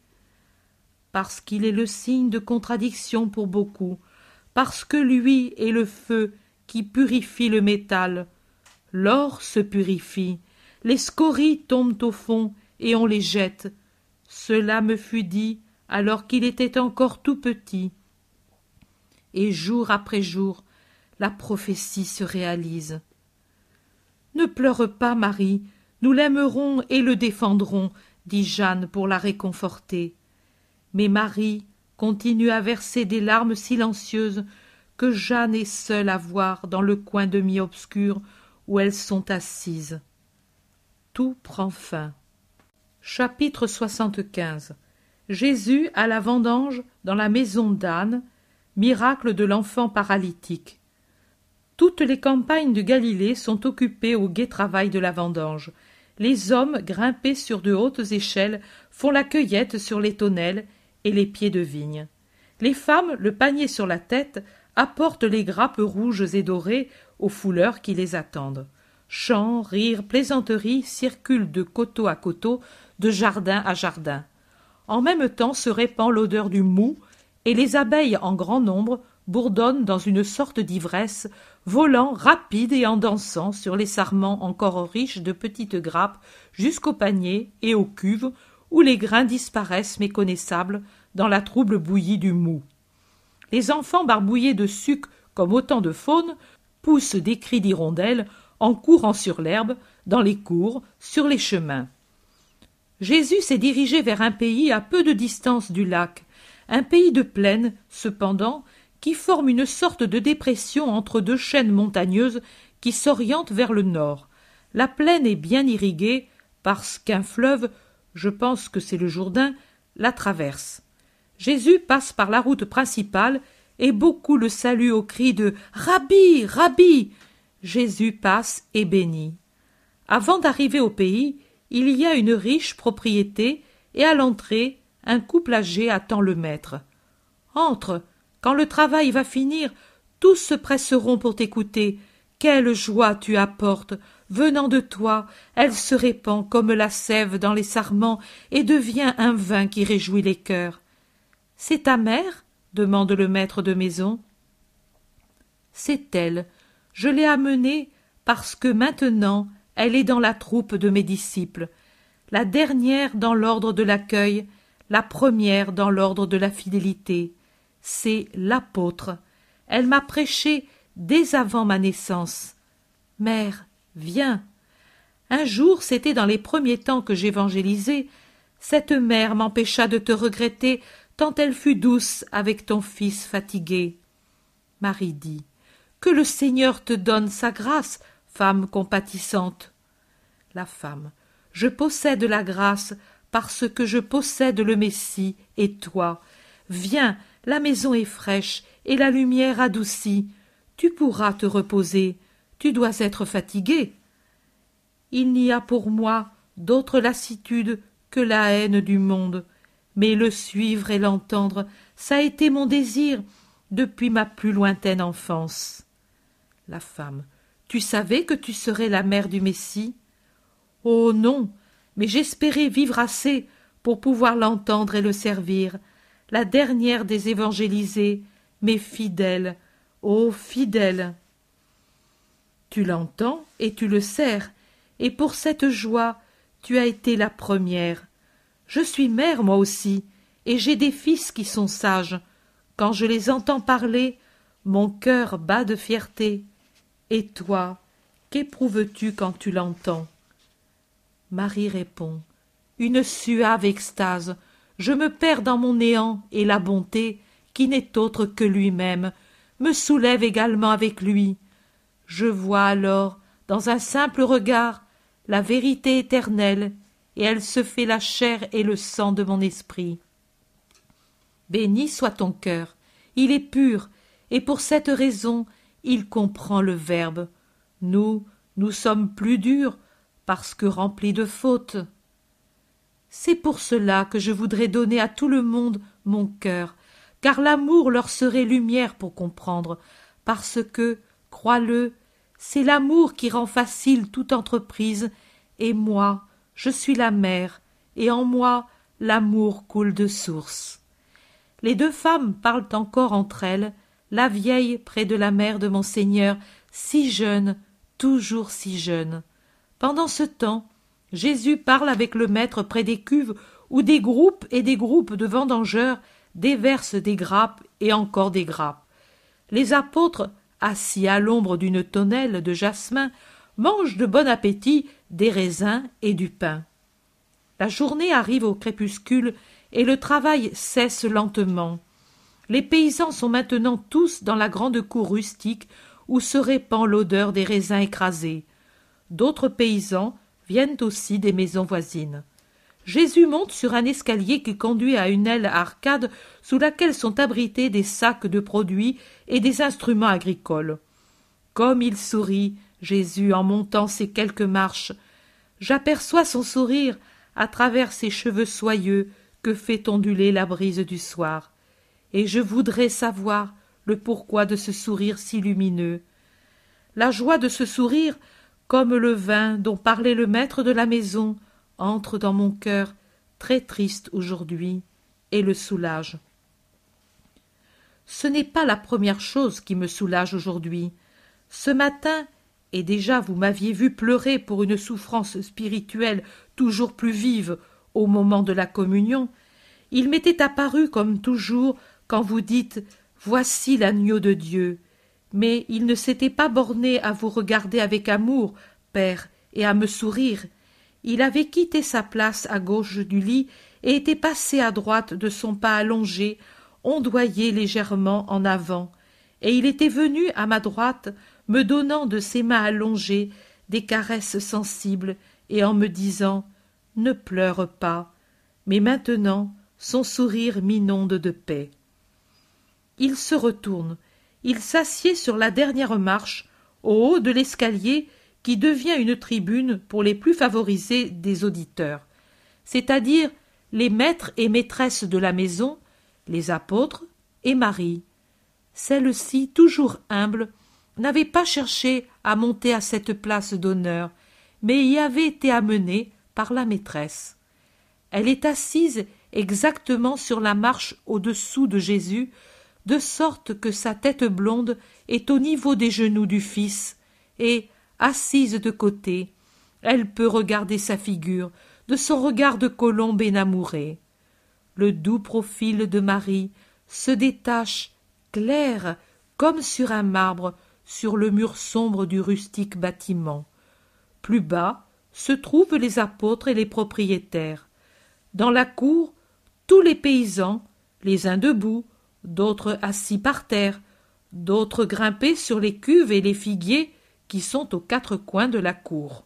Parce qu'il est le signe de contradiction pour beaucoup, parce que lui est le feu qui purifie le métal. L'or se purifie, les scories tombent au fond et on les jette. Cela me fut dit alors qu'il était encore tout petit. Et jour après jour, la prophétie se réalise. Ne pleure pas, Marie, nous l'aimerons et le défendrons, dit Jeanne pour la réconforter. Mais Marie continue à verser des larmes silencieuses que Jeanne est seule à voir dans le coin demi-obscur où elles sont assises tout prend fin. Chapitre 75 Jésus à la vendange dans la maison d'Anne, miracle de l'enfant paralytique. Toutes les campagnes de Galilée sont occupées au gai travail de la vendange. Les hommes, grimpés sur de hautes échelles, font la cueillette sur les tonnelles et les pieds de vigne. Les femmes, le panier sur la tête, apportent les grappes rouges et dorées aux fouleurs qui les attendent. Chants, rires, plaisanteries circulent de coteau à coteau, de jardin à jardin. En même temps se répand l'odeur du mou, et les abeilles en grand nombre bourdonnent dans une sorte d'ivresse, volant rapides et en dansant sur les sarments encore riches de petites grappes jusqu'au panier et aux cuves où les grains disparaissent méconnaissables dans la trouble bouillie du mou. Les enfants barbouillés de suc comme autant de faunes poussent des cris d'hirondelles en courant sur l'herbe, dans les cours, sur les chemins. Jésus s'est dirigé vers un pays à peu de distance du lac, un pays de plaine, cependant, qui forme une sorte de dépression entre deux chaînes montagneuses qui s'orientent vers le nord. La plaine est bien irriguée, parce qu'un fleuve, je pense que c'est le Jourdain, la traverse. Jésus passe par la route principale, et beaucoup le saluent au cri de Rabbi, Rabbi, Jésus passe et bénit. Avant d'arriver au pays, il y a une riche propriété, et à l'entrée, un couple âgé attend le maître. Entre, quand le travail va finir, tous se presseront pour t'écouter. Quelle joie tu apportes. Venant de toi, elle se répand comme la sève dans les sarments et devient un vin qui réjouit les cœurs. C'est ta mère? demande le maître de maison. C'est elle, je l'ai amenée parce que maintenant elle est dans la troupe de mes disciples, la dernière dans l'ordre de l'accueil, la première dans l'ordre de la fidélité. C'est l'apôtre. Elle m'a prêché dès avant ma naissance. Mère, viens. Un jour, c'était dans les premiers temps que j'évangélisais, cette mère m'empêcha de te regretter tant elle fut douce avec ton fils fatigué. Marie dit que le Seigneur te donne sa grâce, femme compatissante. La femme. Je possède la grâce parce que je possède le Messie et toi. Viens, la maison est fraîche et la lumière adoucie. Tu pourras te reposer. Tu dois être fatigué. Il n'y a pour moi d'autre lassitude que la haine du monde. Mais le suivre et l'entendre, ça a été mon désir depuis ma plus lointaine enfance la femme. Tu savais que tu serais la mère du Messie? Oh non, mais j'espérais vivre assez pour pouvoir l'entendre et le servir, la dernière des évangélisées, mais fidèle, oh fidèle. Tu l'entends et tu le sers, et pour cette joie tu as été la première. Je suis mère moi aussi, et j'ai des fils qui sont sages. quand je les entends parler, mon cœur bat de fierté. Et toi, qu'éprouves-tu quand tu l'entends? Marie répond. Une suave extase. Je me perds dans mon néant, et la bonté, qui n'est autre que lui-même, me soulève également avec lui. Je vois alors, dans un simple regard, la vérité éternelle, et elle se fait la chair et le sang de mon esprit. Béni soit ton cœur, il est pur, et pour cette raison il comprend le Verbe. Nous, nous sommes plus durs, parce que remplis de fautes. C'est pour cela que je voudrais donner à tout le monde mon cœur, car l'amour leur serait lumière pour comprendre, parce que, crois-le, c'est l'amour qui rend facile toute entreprise, et moi, je suis la mère, et en moi l'amour coule de source. Les deux femmes parlent encore entre elles, la vieille près de la mère de monseigneur, si jeune, toujours si jeune. Pendant ce temps, Jésus parle avec le maître près des cuves où des groupes et des groupes de vendangeurs déversent des grappes et encore des grappes. Les apôtres, assis à l'ombre d'une tonnelle de jasmin, mangent de bon appétit des raisins et du pain. La journée arrive au crépuscule et le travail cesse lentement. Les paysans sont maintenant tous dans la grande cour rustique où se répand l'odeur des raisins écrasés. D'autres paysans viennent aussi des maisons voisines. Jésus monte sur un escalier qui conduit à une aile arcade sous laquelle sont abrités des sacs de produits et des instruments agricoles. Comme il sourit, Jésus, en montant ces quelques marches. J'aperçois son sourire à travers ses cheveux soyeux que fait onduler la brise du soir. Et je voudrais savoir le pourquoi de ce sourire si lumineux. La joie de ce sourire comme le vin dont parlait le maître de la maison, entre dans mon cœur, très triste aujourd'hui, et le soulage. Ce n'est pas la première chose qui me soulage aujourd'hui. Ce matin, et déjà vous m'aviez vu pleurer pour une souffrance spirituelle toujours plus vive au moment de la communion, il m'était apparu comme toujours quand vous dites Voici l'agneau de Dieu, mais il ne s'était pas borné à vous regarder avec amour, père, et à me sourire. Il avait quitté sa place à gauche du lit et était passé à droite de son pas allongé, ondoyé légèrement en avant, et il était venu à ma droite, me donnant de ses mains allongées des caresses sensibles et en me disant Ne pleure pas. Mais maintenant son sourire m'inonde de paix. Il se retourne, il s'assied sur la dernière marche, au haut de l'escalier qui devient une tribune pour les plus favorisés des auditeurs, c'est-à-dire les maîtres et maîtresses de la maison, les apôtres et Marie. Celle-ci, toujours humble, n'avait pas cherché à monter à cette place d'honneur, mais y avait été amenée par la maîtresse. Elle est assise exactement sur la marche au-dessous de Jésus, de sorte que sa tête blonde est au niveau des genoux du Fils, et, assise de côté, elle peut regarder sa figure de son regard de colombe énamourée. Le doux profil de Marie se détache, clair comme sur un marbre, sur le mur sombre du rustique bâtiment. Plus bas se trouvent les apôtres et les propriétaires. Dans la cour, tous les paysans, les uns debout, d'autres assis par terre, d'autres grimpés sur les cuves et les figuiers qui sont aux quatre coins de la cour.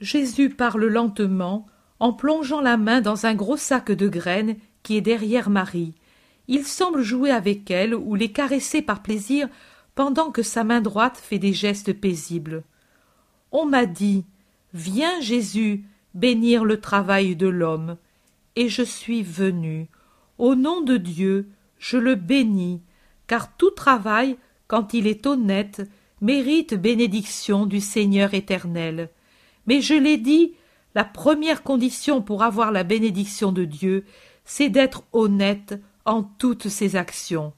Jésus parle lentement, en plongeant la main dans un gros sac de graines qui est derrière Marie. Il semble jouer avec elle ou les caresser par plaisir pendant que sa main droite fait des gestes paisibles. On m'a dit Viens, Jésus, bénir le travail de l'homme. Et je suis venu. Au nom de Dieu, je le bénis, car tout travail, quand il est honnête, mérite bénédiction du Seigneur éternel. Mais je l'ai dit, la première condition pour avoir la bénédiction de Dieu, c'est d'être honnête en toutes ses actions.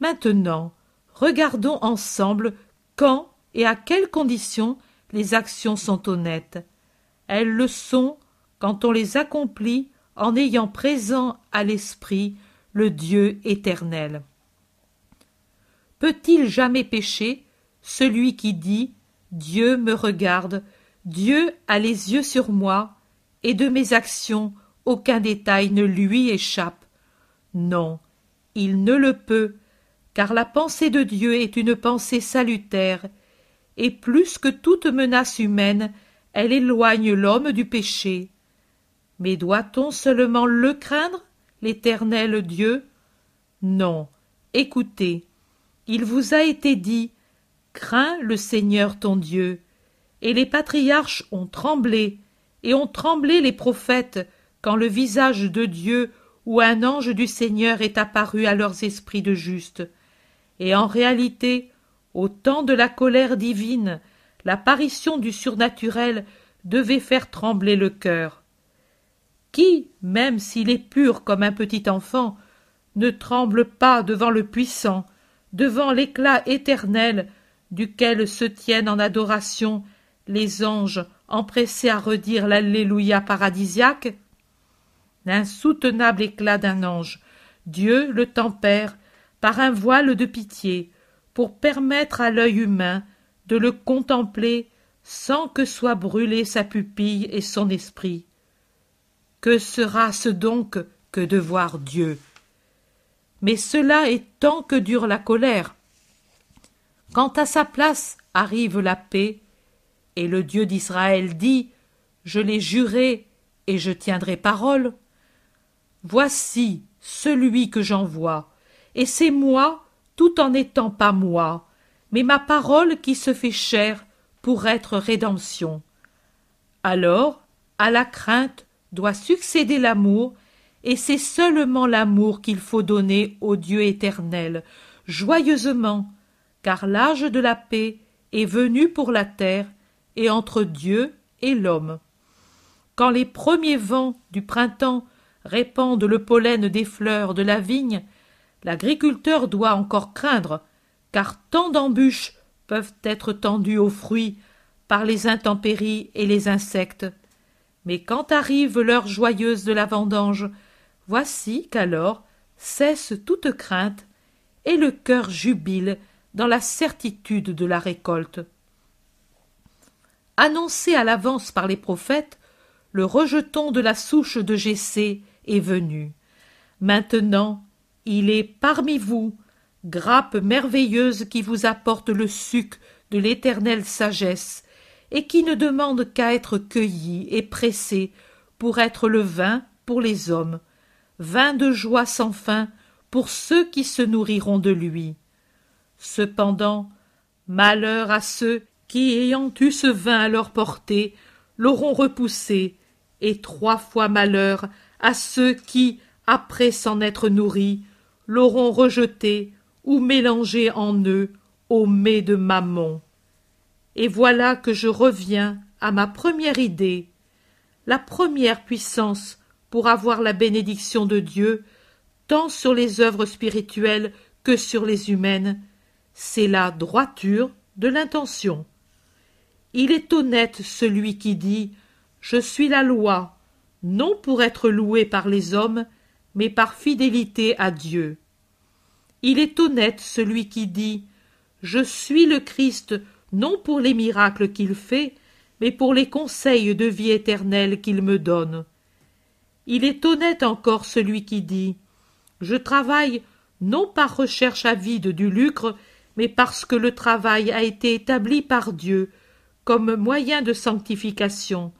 Maintenant, regardons ensemble quand et à quelles conditions les actions sont honnêtes. Elles le sont quand on les accomplit en ayant présent à l'esprit le Dieu éternel. Peut-il jamais pécher celui qui dit Dieu me regarde, Dieu a les yeux sur moi, et de mes actions aucun détail ne lui échappe? Non, il ne le peut, car la pensée de Dieu est une pensée salutaire, et plus que toute menace humaine, elle éloigne l'homme du péché. Mais doit-on seulement le craindre, l'éternel Dieu Non. Écoutez, il vous a été dit Crains le Seigneur ton Dieu. Et les patriarches ont tremblé, et ont tremblé les prophètes, quand le visage de Dieu ou un ange du Seigneur est apparu à leurs esprits de justes. Et en réalité, au temps de la colère divine, l'apparition du surnaturel devait faire trembler le cœur. Qui, même s'il est pur comme un petit enfant, ne tremble pas devant le puissant, devant l'éclat éternel duquel se tiennent en adoration les anges empressés à redire l'Alléluia paradisiaque? L'insoutenable éclat d'un ange, Dieu le tempère par un voile de pitié, pour permettre à l'œil humain de le contempler sans que soient brûlés sa pupille et son esprit. Que sera-ce donc que de voir Dieu? Mais cela est tant que dure la colère. Quand à sa place arrive la paix, et le Dieu d'Israël dit Je l'ai juré et je tiendrai parole. Voici celui que j'envoie, et c'est moi tout en n'étant pas moi, mais ma parole qui se fait chair pour être rédemption. Alors, à la crainte doit succéder l'amour, et c'est seulement l'amour qu'il faut donner au Dieu éternel, joyeusement, car l'âge de la paix est venu pour la terre et entre Dieu et l'homme. Quand les premiers vents du printemps répandent le pollen des fleurs de la vigne, l'agriculteur doit encore craindre, car tant d'embûches peuvent être tendues aux fruits par les intempéries et les insectes. Mais quand arrive l'heure joyeuse de la vendange, voici qu'alors cesse toute crainte, et le cœur jubile dans la certitude de la récolte. Annoncé à l'avance par les prophètes, le rejeton de la souche de Jessé est venu. Maintenant il est parmi vous, grappe merveilleuse qui vous apporte le suc de l'éternelle sagesse, et qui ne demande qu'à être cueillie et pressée pour être le vin pour les hommes, vin de joie sans fin pour ceux qui se nourriront de lui. Cependant, malheur à ceux qui, ayant eu ce vin à leur portée, l'auront repoussé, et trois fois malheur à ceux qui, après s'en être nourris, l'auront rejeté ou mélangé en eux au mets de Mammon. Et voilà que je reviens à ma première idée. La première puissance pour avoir la bénédiction de Dieu, tant sur les œuvres spirituelles que sur les humaines, c'est la droiture de l'intention. Il est honnête celui qui dit Je suis la loi, non pour être loué par les hommes, mais par fidélité à Dieu. Il est honnête celui qui dit Je suis le Christ non pour les miracles qu'il fait, mais pour les conseils de vie éternelle qu'il me donne. Il est honnête encore celui qui dit Je travaille non par recherche avide du lucre, mais parce que le travail a été établi par Dieu comme moyen de sanctification,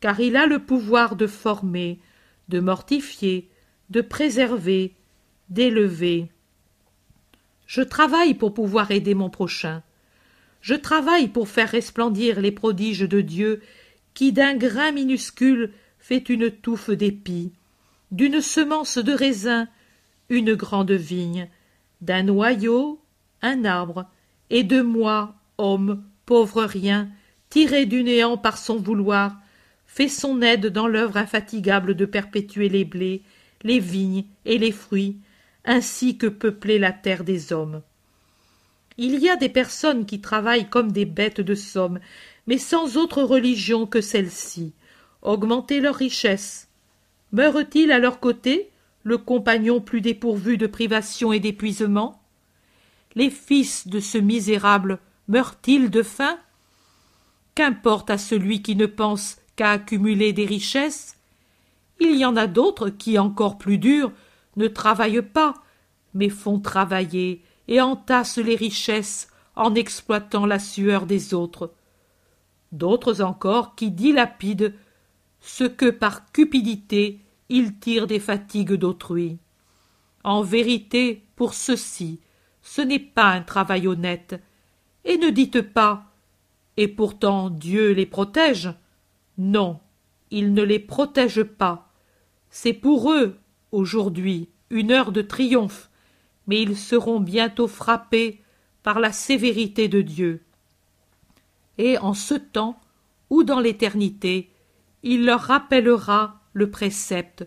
car il a le pouvoir de former, de mortifier, de préserver, d'élever. Je travaille pour pouvoir aider mon prochain. Je travaille pour faire resplendir les prodiges de Dieu qui d'un grain minuscule fait une touffe d'épis, d'une semence de raisin une grande vigne, d'un noyau un arbre, et de moi, homme, pauvre rien, tiré du néant par son vouloir, fait son aide dans l'œuvre infatigable de perpétuer les blés, les vignes et les fruits, ainsi que peupler la terre des hommes. Il y a des personnes qui travaillent comme des bêtes de somme, mais sans autre religion que celle-ci, augmenter leur richesse. Meurt-il à leur côté le compagnon plus dépourvu de privations et d'épuisement? Les fils de ce misérable meurent-ils de faim? Qu'importe à celui qui ne pense qu'à accumuler des richesses? Il y en a d'autres qui, encore plus durs, ne travaillent pas, mais font travailler et entassent les richesses en exploitant la sueur des autres. D'autres encore qui dilapident ce que par cupidité ils tirent des fatigues d'autrui. En vérité, pour ceux-ci, ce n'est pas un travail honnête. Et ne dites pas Et pourtant Dieu les protège. Non, il ne les protège pas. C'est pour eux, aujourd'hui, une heure de triomphe, mais ils seront bientôt frappés par la sévérité de Dieu. Et en ce temps, ou dans l'éternité, il leur rappellera le précepte.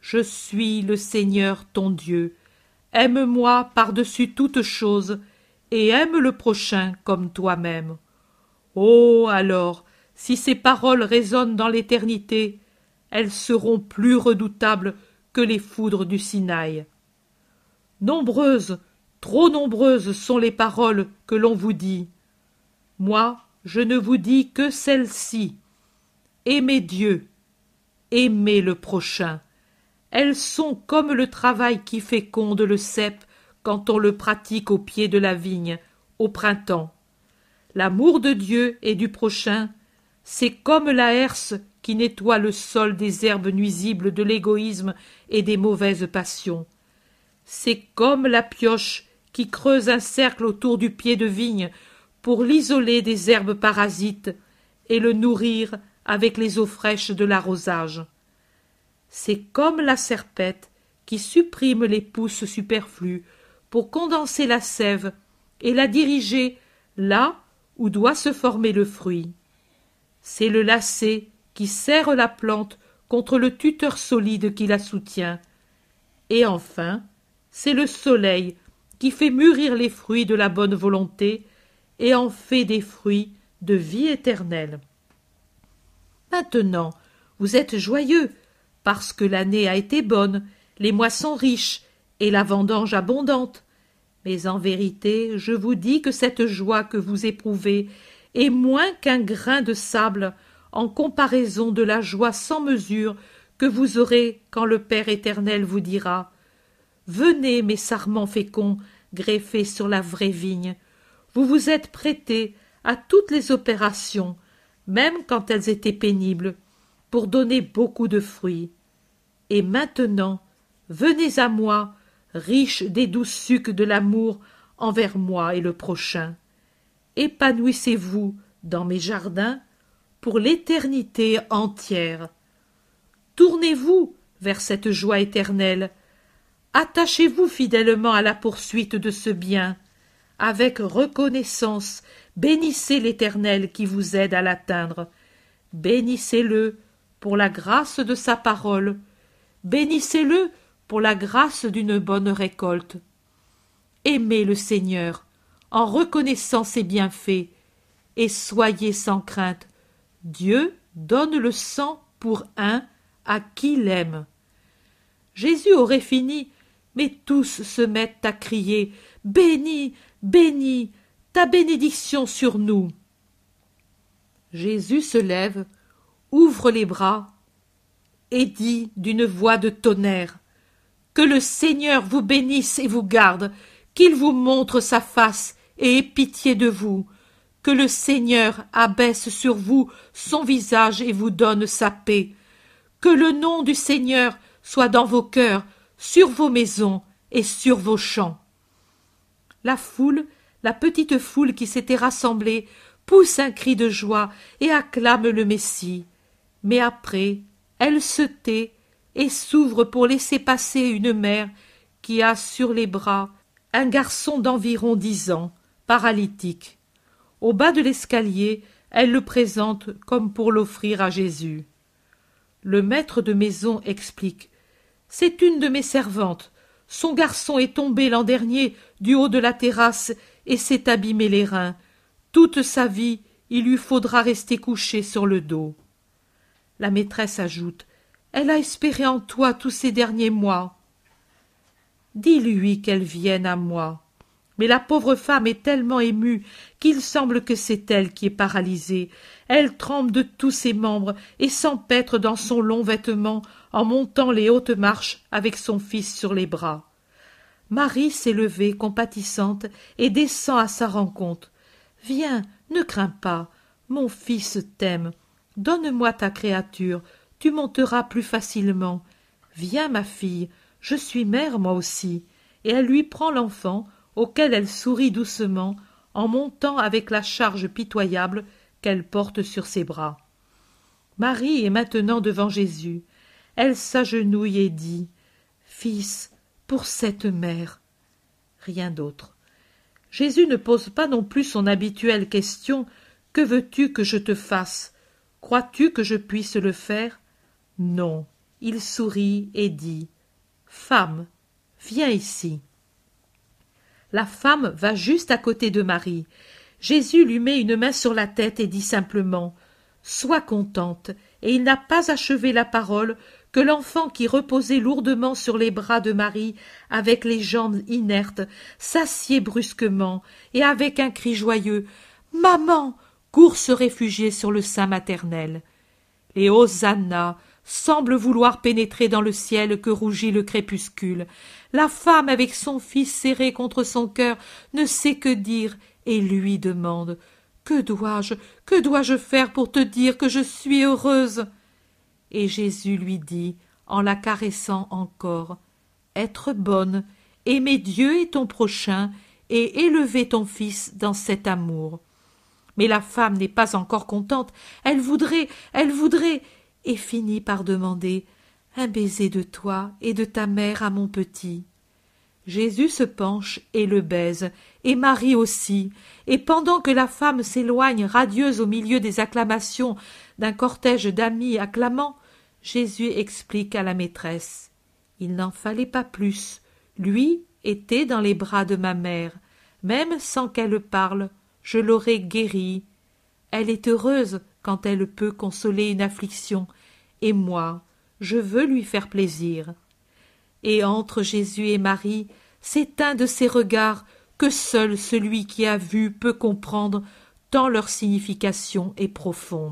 Je suis le Seigneur ton Dieu. Aime-moi par-dessus toute chose, et aime le prochain comme toi-même. Oh. Alors, si ces paroles résonnent dans l'éternité, elles seront plus redoutables que les foudres du Sinaï. Nombreuses, trop nombreuses sont les paroles que l'on vous dit. Moi, je ne vous dis que celles-ci. Aimez Dieu, aimez le prochain. Elles sont comme le travail qui féconde le cep quand on le pratique au pied de la vigne, au printemps. L'amour de Dieu et du prochain, c'est comme la herse qui nettoie le sol des herbes nuisibles de l'égoïsme et des mauvaises passions. C'est comme la pioche qui creuse un cercle autour du pied de vigne pour l'isoler des herbes parasites et le nourrir avec les eaux fraîches de l'arrosage. C'est comme la serpette qui supprime les pousses superflues pour condenser la sève et la diriger là où doit se former le fruit. C'est le lacet qui serre la plante contre le tuteur solide qui la soutient. Et enfin, c'est le soleil qui fait mûrir les fruits de la bonne volonté et en fait des fruits de vie éternelle. Maintenant, vous êtes joyeux, parce que l'année a été bonne, les moissons riches, et la vendange abondante. Mais en vérité, je vous dis que cette joie que vous éprouvez est moins qu'un grain de sable en comparaison de la joie sans mesure que vous aurez quand le Père éternel vous dira Venez, mes sarments féconds, greffés sur la vraie vigne. Vous vous êtes prêtés à toutes les opérations, même quand elles étaient pénibles, pour donner beaucoup de fruits. Et maintenant, venez à moi, riches des doux sucs de l'amour envers moi et le prochain. Épanouissez-vous dans mes jardins pour l'éternité entière. Tournez-vous vers cette joie éternelle. Attachez-vous fidèlement à la poursuite de ce bien. Avec reconnaissance, Bénissez l'Éternel qui vous aide à l'atteindre. Bénissez-le pour la grâce de sa parole. Bénissez-le pour la grâce d'une bonne récolte. Aimez le Seigneur en reconnaissant ses bienfaits et soyez sans crainte. Dieu donne le sang pour un à qui l'aime. Jésus aurait fini, mais tous se mettent à crier Béni, béni, ta bénédiction sur nous. Jésus se lève, ouvre les bras et dit d'une voix de tonnerre Que le Seigneur vous bénisse et vous garde, qu'il vous montre sa face et ait pitié de vous, que le Seigneur abaisse sur vous son visage et vous donne sa paix, que le nom du Seigneur soit dans vos cœurs, sur vos maisons et sur vos champs. La foule la petite foule qui s'était rassemblée pousse un cri de joie et acclame le Messie. Mais après, elle se tait et s'ouvre pour laisser passer une mère qui a sur les bras un garçon d'environ dix ans, paralytique. Au bas de l'escalier, elle le présente comme pour l'offrir à Jésus. Le maître de maison explique. C'est une de mes servantes. Son garçon est tombé l'an dernier du haut de la terrasse et s'est abîmé les reins. Toute sa vie, il lui faudra rester couché sur le dos. La maîtresse ajoute Elle a espéré en toi tous ces derniers mois. dis-lui qu'elle vienne à moi. Mais la pauvre femme est tellement émue qu'il semble que c'est elle qui est paralysée. Elle tremble de tous ses membres et s'empêtre dans son long vêtement en montant les hautes marches avec son fils sur les bras. Marie s'est levée compatissante et descend à sa rencontre. Viens, ne crains pas, mon fils t'aime. Donne-moi ta créature, tu monteras plus facilement. Viens, ma fille, je suis mère moi aussi. Et elle lui prend l'enfant, auquel elle sourit doucement, en montant avec la charge pitoyable qu'elle porte sur ses bras. Marie est maintenant devant Jésus. Elle s'agenouille et dit Fils, pour cette mère. Rien d'autre. Jésus ne pose pas non plus son habituelle question Que veux-tu que je te fasse? Crois-tu que je puisse le faire? Non. Il sourit et dit Femme, viens ici. La femme va juste à côté de Marie. Jésus lui met une main sur la tête et dit simplement Sois contente. Et il n'a pas achevé la parole que l'enfant qui reposait lourdement sur les bras de Marie, avec les jambes inertes, s'assied brusquement, et avec un cri joyeux Maman court se réfugier sur le sein maternel. Et Hosanna semble vouloir pénétrer dans le ciel que rougit le crépuscule. La femme, avec son fils serré contre son cœur, ne sait que dire et lui demande Que dois-je, que dois-je faire pour te dire que je suis heureuse? Et Jésus lui dit, en la caressant encore Être bonne, aimer Dieu et ton prochain, et élever ton fils dans cet amour. Mais la femme n'est pas encore contente, elle voudrait, elle voudrait, et finit par demander un baiser de toi et de ta mère à mon petit. Jésus se penche et le baise, et Marie aussi, et pendant que la femme s'éloigne radieuse au milieu des acclamations d'un cortège d'amis acclamants, Jésus explique à la maîtresse. Il n'en fallait pas plus. Lui était dans les bras de ma mère. Même sans qu'elle parle, je l'aurais guérie. Elle est heureuse quand elle peut consoler une affliction, et moi, je veux lui faire plaisir. Et entre Jésus et Marie, c'est un de ces regards que seul celui qui a vu peut comprendre, tant leur signification est profonde.